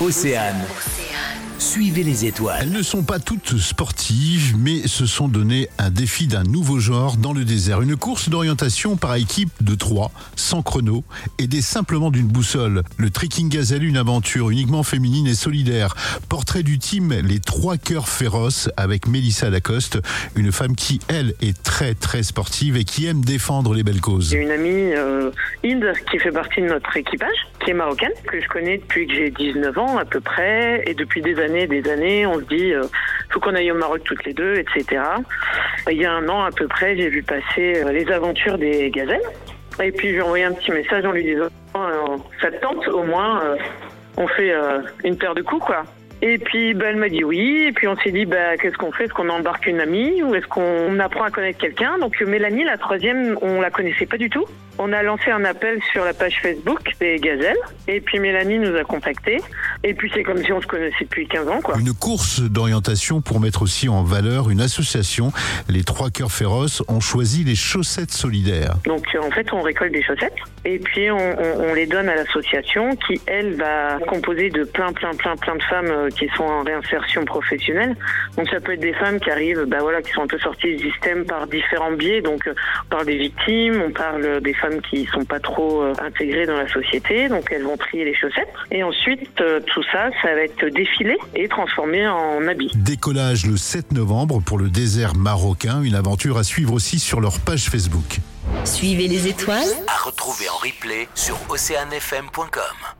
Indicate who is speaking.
Speaker 1: Océane. Suivez les étoiles.
Speaker 2: Elles ne sont pas toutes sportives, mais se sont donné un défi d'un nouveau genre dans le désert. Une course d'orientation par équipe de trois, sans chrono, aidée simplement d'une boussole. Le Trekking Gazelle, une aventure uniquement féminine et solidaire. Portrait du team Les Trois Cœurs Féroces avec Mélissa Lacoste, une femme qui, elle, est très très sportive et qui aime défendre les belles causes.
Speaker 3: J'ai une amie, euh, Inde, qui fait partie de notre équipage, qui est marocaine, que je connais depuis que j'ai 19 ans à peu près, et depuis des années, des années, on se dit, euh, faut qu'on aille au Maroc toutes les deux, etc. Il y a un an à peu près, j'ai vu passer euh, les aventures des gazelles, et puis j'ai envoyé un petit message en lui disant, euh, ça te tente au moins, euh, on fait euh, une paire de coups, quoi. Et puis bah, elle m'a dit oui, et puis on s'est dit bah, qu'est-ce qu'on fait? Est-ce qu'on embarque une amie ou est-ce qu'on apprend à connaître quelqu'un? Donc euh, Mélanie, la troisième, on la connaissait pas du tout. On a lancé un appel sur la page Facebook des Gazelles, et puis Mélanie nous a contactés. Et puis c'est comme si on se connaissait depuis 15 ans, quoi.
Speaker 2: Une course d'orientation pour mettre aussi en valeur une association. Les Trois Cœurs Féroces ont choisi les chaussettes solidaires.
Speaker 3: Donc en fait, on récolte des chaussettes et puis on, on- on les donne à l'association qui, elle, va composer de plein, plein, plein, plein de femmes euh, qui sont en réinsertion professionnelle. Donc ça peut être des femmes qui arrivent, bah voilà, qui sont un peu sorties du système par différents biais. Donc euh, on parle des victimes, on parle des femmes qui sont pas trop euh, intégrées dans la société. Donc elles vont trier les chaussettes et ensuite tout ça, ça va être défilé et transformé en habits.
Speaker 2: Décollage le 7 novembre pour le désert marocain, une aventure à suivre aussi sur leur page Facebook.
Speaker 4: Suivez les étoiles
Speaker 1: À retrouver en replay sur oceanfm.com.